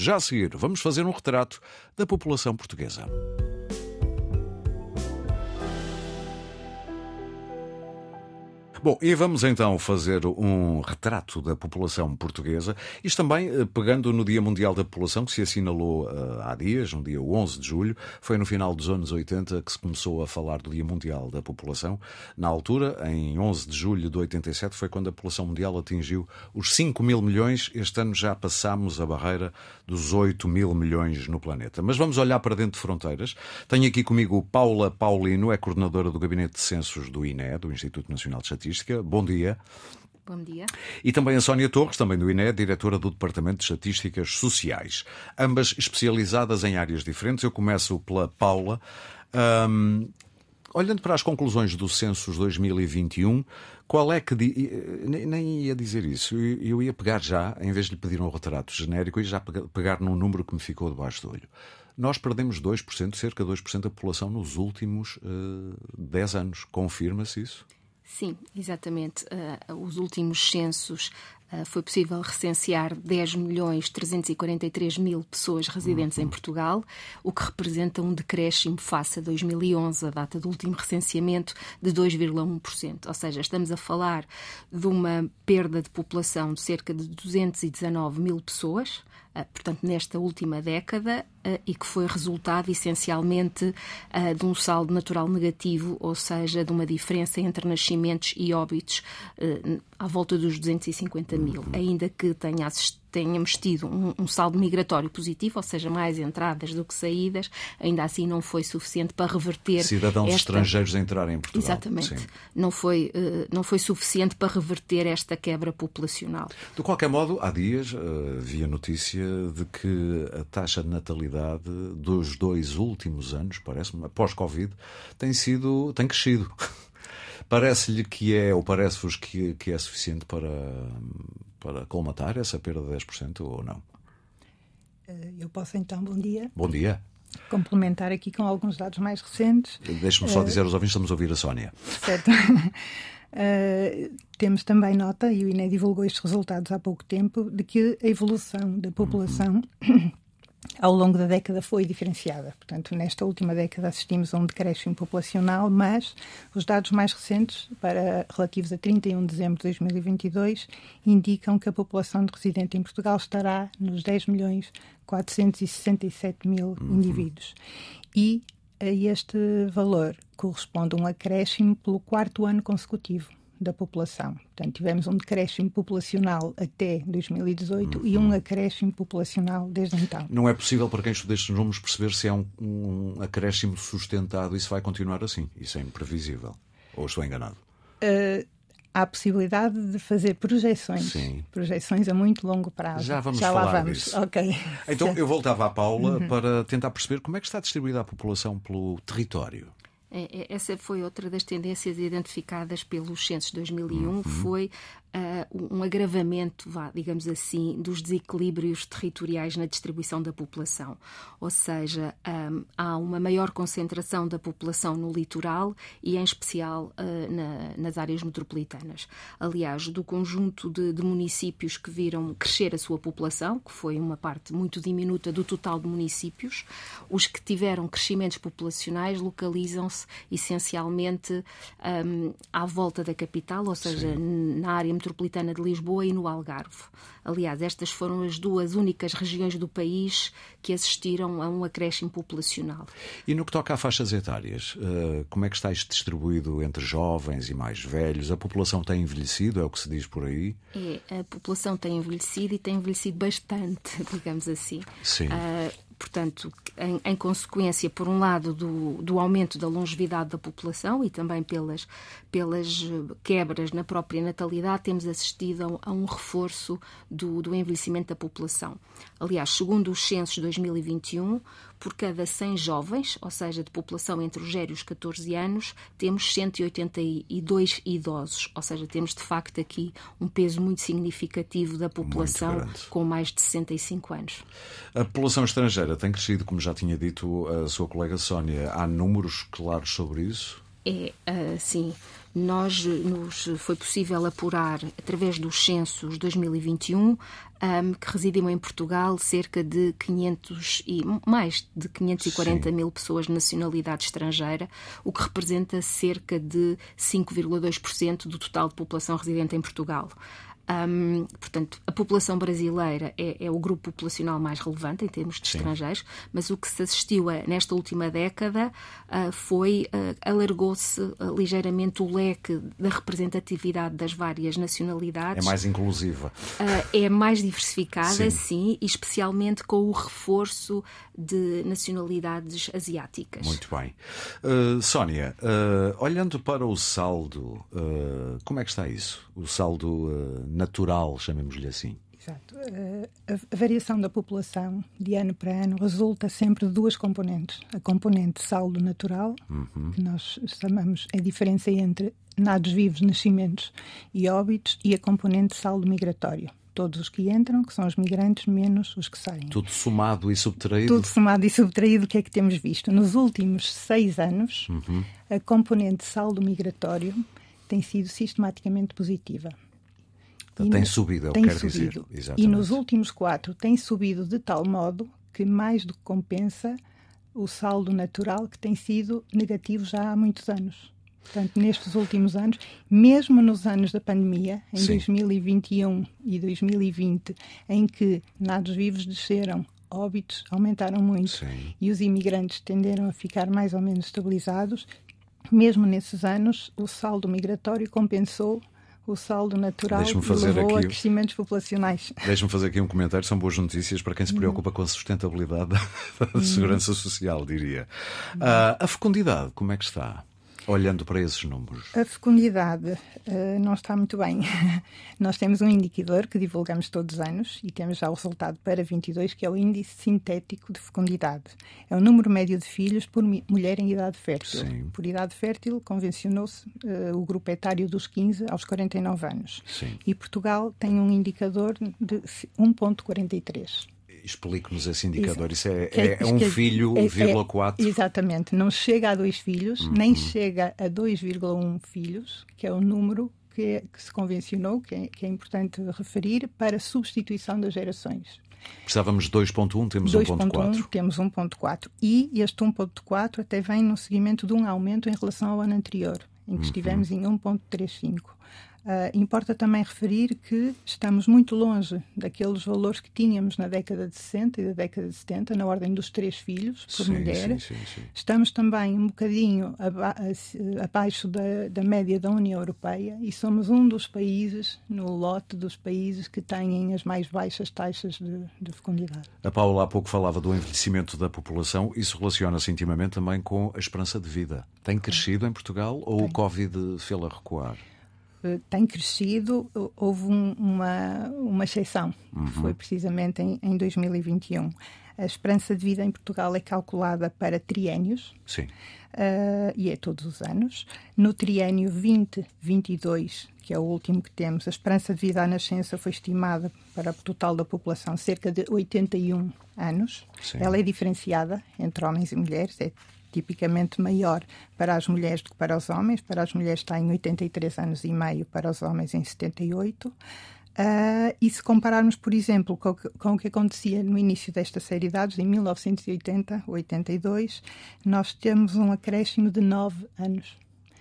Já a seguir, vamos fazer um retrato da população portuguesa. Bom, e vamos então fazer um retrato da população portuguesa, isto também eh, pegando no Dia Mundial da População, que se assinalou uh, há dias, no dia 11 de julho, foi no final dos anos 80 que se começou a falar do Dia Mundial da População. Na altura, em 11 de julho de 87, foi quando a população mundial atingiu os 5 mil milhões. Este ano já passámos a barreira dos 8 mil milhões no planeta. Mas vamos olhar para dentro de fronteiras. Tenho aqui comigo Paula Paulino, é coordenadora do Gabinete de Censos do INE, do Instituto Nacional de Estatística Estatística. Bom dia. Bom dia. E também a Sónia Torres, também do INE, diretora do Departamento de Estatísticas Sociais. Ambas especializadas em áreas diferentes. Eu começo pela Paula. Um, olhando para as conclusões do Census 2021, qual é que. Nem ia dizer isso. Eu ia pegar já, em vez de lhe pedir um retrato genérico, ia já pegar num número que me ficou debaixo do olho. Nós perdemos 2%, cerca de 2% da população nos últimos uh, 10 anos. Confirma-se isso? Sim, exatamente. Uh, os últimos censos foi possível recensear 10 milhões 343 mil pessoas residentes em Portugal, o que representa um decréscimo face a 2011, a data do último recenseamento, de 2,1%. Ou seja, estamos a falar de uma perda de população de cerca de 219 mil pessoas, uh, portanto, nesta última década, uh, e que foi resultado essencialmente de um saldo natural negativo, ou seja, de uma diferença entre nascimentos e óbitos à volta dos 250 mil, ainda que tenha assistido tenhamos tido um, um, saldo migratório positivo, ou seja, mais entradas do que saídas, ainda assim não foi suficiente para reverter. Cidadãos esta... estrangeiros a entrarem em Portugal. Exatamente. Não foi, uh, não foi suficiente para reverter esta quebra populacional. De qualquer modo, há dias uh, vi a notícia de que a taxa de natalidade dos dois últimos anos, parece-me, após Covid, tem sido. tem crescido. Parece-lhe que é, ou parece-vos que, que é suficiente para, para colmatar essa perda de 10% ou não? Eh, eu posso então, bom dia. Bom dia. Complementar aqui com alguns dados mais recentes. Deixe-me só uh, dizer aos ouvintes, estamos a ouvir a Sónia. Certo. Uh, temos também nota, e o INE divulgou estes resultados há pouco tempo, de que a evolução da população uhum ao longo da década foi diferenciada. Portanto, nesta última década assistimos a um decréscimo populacional, mas os dados mais recentes, para, relativos a 31 de dezembro de 2022, indicam que a população de residente em Portugal estará nos 10 milhões 467 mil uhum. indivíduos. E a este valor corresponde um acréscimo pelo quarto ano consecutivo da população. Portanto, tivemos um decréscimo populacional até 2018 uhum. e um acréscimo populacional desde então. Não é possível para quem estuda estes números perceber se é um, um acréscimo sustentado e se vai continuar assim. Isso é imprevisível. Ou estou enganado? Uh, há a possibilidade de fazer projeções. Sim. Projeções a muito longo prazo. Já vamos Já falar lá vamos. disso. Ok. Então eu voltava à Paula uhum. para tentar perceber como é que está distribuída a população pelo território. É, é, essa foi outra das tendências identificadas pelos censos 2001, uhum. foi uh, um agravamento, vá, digamos assim, dos desequilíbrios territoriais na distribuição da população. Ou seja, um, há uma maior concentração da população no litoral e, em especial, uh, na, nas áreas metropolitanas. Aliás, do conjunto de, de municípios que viram crescer a sua população, que foi uma parte muito diminuta do total de municípios, os que tiveram crescimentos populacionais localizam-se essencialmente um, à volta da capital, ou seja, Sim. na área metropolitana de Lisboa e no Algarve. Aliás, estas foram as duas únicas regiões do país que assistiram a um acréscimo populacional. E no que toca a faixas etárias, uh, como é que está isto distribuído entre jovens e mais velhos? A população tem envelhecido, é o que se diz por aí? É, a população tem envelhecido e tem envelhecido bastante, digamos assim. Sim. Uh, portanto, em, em, consequência, por um lado, do, do, aumento da longevidade da população e também pelas, pelas quebras na própria natalidade, temos assistido a, a um reforço do, do envelhecimento da população. Aliás, segundo os censos 2021, por cada 100 jovens, ou seja, de população entre os 0 e os 14 anos, temos 182 idosos, ou seja, temos de facto aqui um peso muito significativo da população com mais de 65 anos. A população estrangeira tem crescido, como já tinha dito a sua colega Sónia. Há números claros sobre isso? É, sim. Nós nos foi possível apurar através dos censos 2021 um, que residiam em Portugal cerca de 500 e mais de 540 Sim. mil pessoas de nacionalidade estrangeira, o que representa cerca de 5,2% do total de população residente em Portugal. Um, portanto, a população brasileira é, é, o grupo populacional mais relevante em termos de Sim. estrangeiros, mas o que se assistiu a, nesta última década uh, foi uh, alargou-se uh, ligeiramente o leque da representatividade das várias nacionalidades. É mais inclusiva. é mais diversificada, sim. sim, especialmente com o reforço de nacionalidades asiáticas. Muito bem. Sónia, olhando para o saldo, como é que está isso? O saldo natural, chamemos-lhe assim. Exato. Eh, a variação da população de ano para ano resulta sempre de duas componentes. A componente saldo natural, uhum. que nós chamamos a diferença entre nados vivos, nascimentos e óbitos, e a componente saldo migratório. Todos os que entram, que são os migrantes, menos os que saem. Tudo somado e subtraído? Tudo somado e subtraído, o que é que temos visto? Nos últimos seis anos, uhum. a componente saldo migratório tem sido sistematicamente positiva. E tem subido, é o que quer subido. dizer. Exatamente. E nos últimos quatro tem subido de tal modo que mais do que compensa o saldo natural que tem sido negativo já há muitos anos. Portanto, nestes últimos anos, mesmo nos anos da pandemia, em Sim. 2021 e 2020, em que nados vivos desceram, óbitos aumentaram muito Sim. e os imigrantes tenderam a ficar mais ou menos estabilizados, mesmo nesses anos, o saldo migratório compensou o saldo natural fazer levou aqui... a crescimentos populacionais. Deixe-me fazer aqui um comentário. São boas notícias para quem se preocupa com a sustentabilidade da segurança social, diria. Uh, a fecundidade, como é que está? Olhando para esses números? A fecundidade uh, não está muito bem. Nós temos um indicador que divulgamos todos os anos e temos já o resultado para 22, que é o índice sintético de fecundidade. É o número médio de filhos por mulher em idade fértil. Sim. Por idade fértil, convencionou-se uh, o grupo etário dos 15 aos 49 anos. Sim. E Portugal tem um indicador de 1,43 explique-nos esse indicador. Isso é, é, é um filho, é, vírgula 4. Exatamente. Não chega a dois filhos, uhum. nem chega a 2,1 filhos, que é o número que, é, que se convencionou, que é, que é importante referir, para substituição das gerações. Precisávamos de 2.1, temos 1.4. Temos 1.4. E este 1.4 até vem no seguimento de um aumento em relação ao ano anterior, em que uhum. estivemos em 1.35. Uh, importa também referir que estamos muito longe daqueles valores que tínhamos na década de 60 e da década de 70, na ordem dos três filhos por sim, mulher. Sim, sim, estamos também um bocadinho aba abaixo da, da, média da União Europeia e somos um dos países, no lote dos países, que têm as mais baixas taxas de, de fecundidade. A Paula há pouco falava do envelhecimento da população. Isso relaciona-se intimamente também com a esperança de vida. Tem crescido em Portugal ou Tem. o Covid fê-la recuar? Eh, tem crescido. Houve um, uma, uma exceção, uhum. que foi precisamente em, em 2021. A esperança de vida em Portugal é calculada para triénios. Sim. Uh, e é todos os anos. No triênio 2022, que é o último que temos, a esperança de vida à nascença foi estimada para o total da população cerca de 81 anos. Sim. Ela é diferenciada entre homens e mulheres, é tipicamente maior para as mulheres do que para os homens. Para as mulheres está em 83 anos e meio, para os homens em 78. Uh, ah, e se compararmos, por exemplo, com, com, o que acontecia no início desta série de dados, em 1980, 82, nós temos um acréscimo de 9 anos,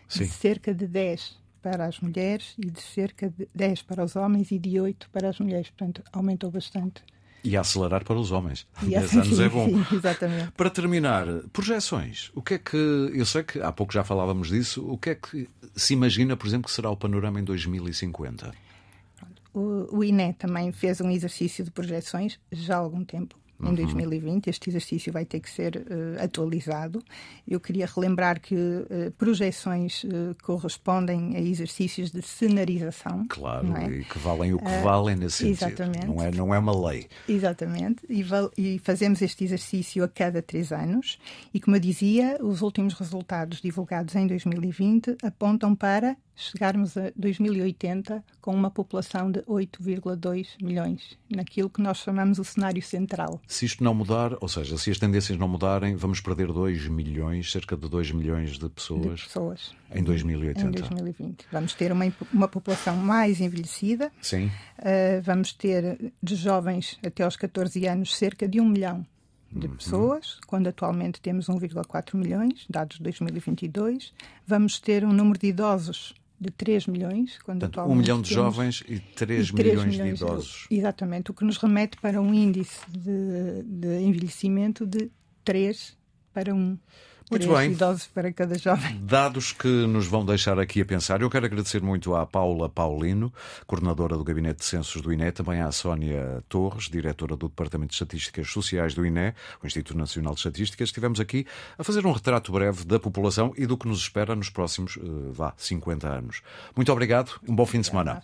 Sim. de cerca de 10 para as mulheres e de cerca de 10 para os homens e de 8 para as mulheres. Portanto, aumentou bastante. E a acelerar para os homens. E 10 anos sim, é bom. Sim, exatamente. Para terminar, projeções. O que é que. Eu sei que há pouco já falávamos disso. O que é que se imagina, por exemplo, que será o panorama em 2050? O, o INE também fez um exercício de projeções já há algum tempo em 2020. Uhum. Este exercício vai ter que ser uh, atualizado. Eu queria relembrar que uh, projeções uh, correspondem a exercícios de cenarização. Claro, é? e que valem o que valem nesse sentido. Exatamente. Não é, não é uma lei. Exatamente. E, e, fazemos este exercício a cada três anos. E, como eu dizia, os últimos resultados divulgados em 2020 apontam para chegarmos a 2080 com uma população de 8,2 milhões, naquilo que nós chamamos o cenário central. Se isto não mudar, ou seja, se as tendências não mudarem, vamos perder 2 milhões, cerca de 2 milhões de pessoas, de pessoas. em 2080. Em 2020. Vamos ter uma, uma população mais envelhecida. Sim. Uh, vamos ter de jovens até aos 14 anos cerca de 1 milhão de uhum. pessoas, quando atualmente temos 1,4 milhões, dados de 2022. Vamos ter um número de idosos de 3 milhões, quando Portanto, atualmente. 1 milhão de jovens e 3, e 3 milhões, milhões, de idosos. De... Exatamente, o que nos remete para um índice de, de envelhecimento de 3 para 1. Muito bem. idosos para cada jovem. Dados que nos vão deixar aqui a pensar. Eu quero agradecer muito à Paula Paulino, coordenadora do Gabinete de Censos do INE, também à Sónia Torres, diretora do Departamento de Estatísticas Sociais do INE, o Instituto Nacional de Estatísticas. Estivemos aqui a fazer um retrato breve da população e do que nos espera nos próximos, uh, vá, 50 anos. Muito obrigado, um bom fim de semana.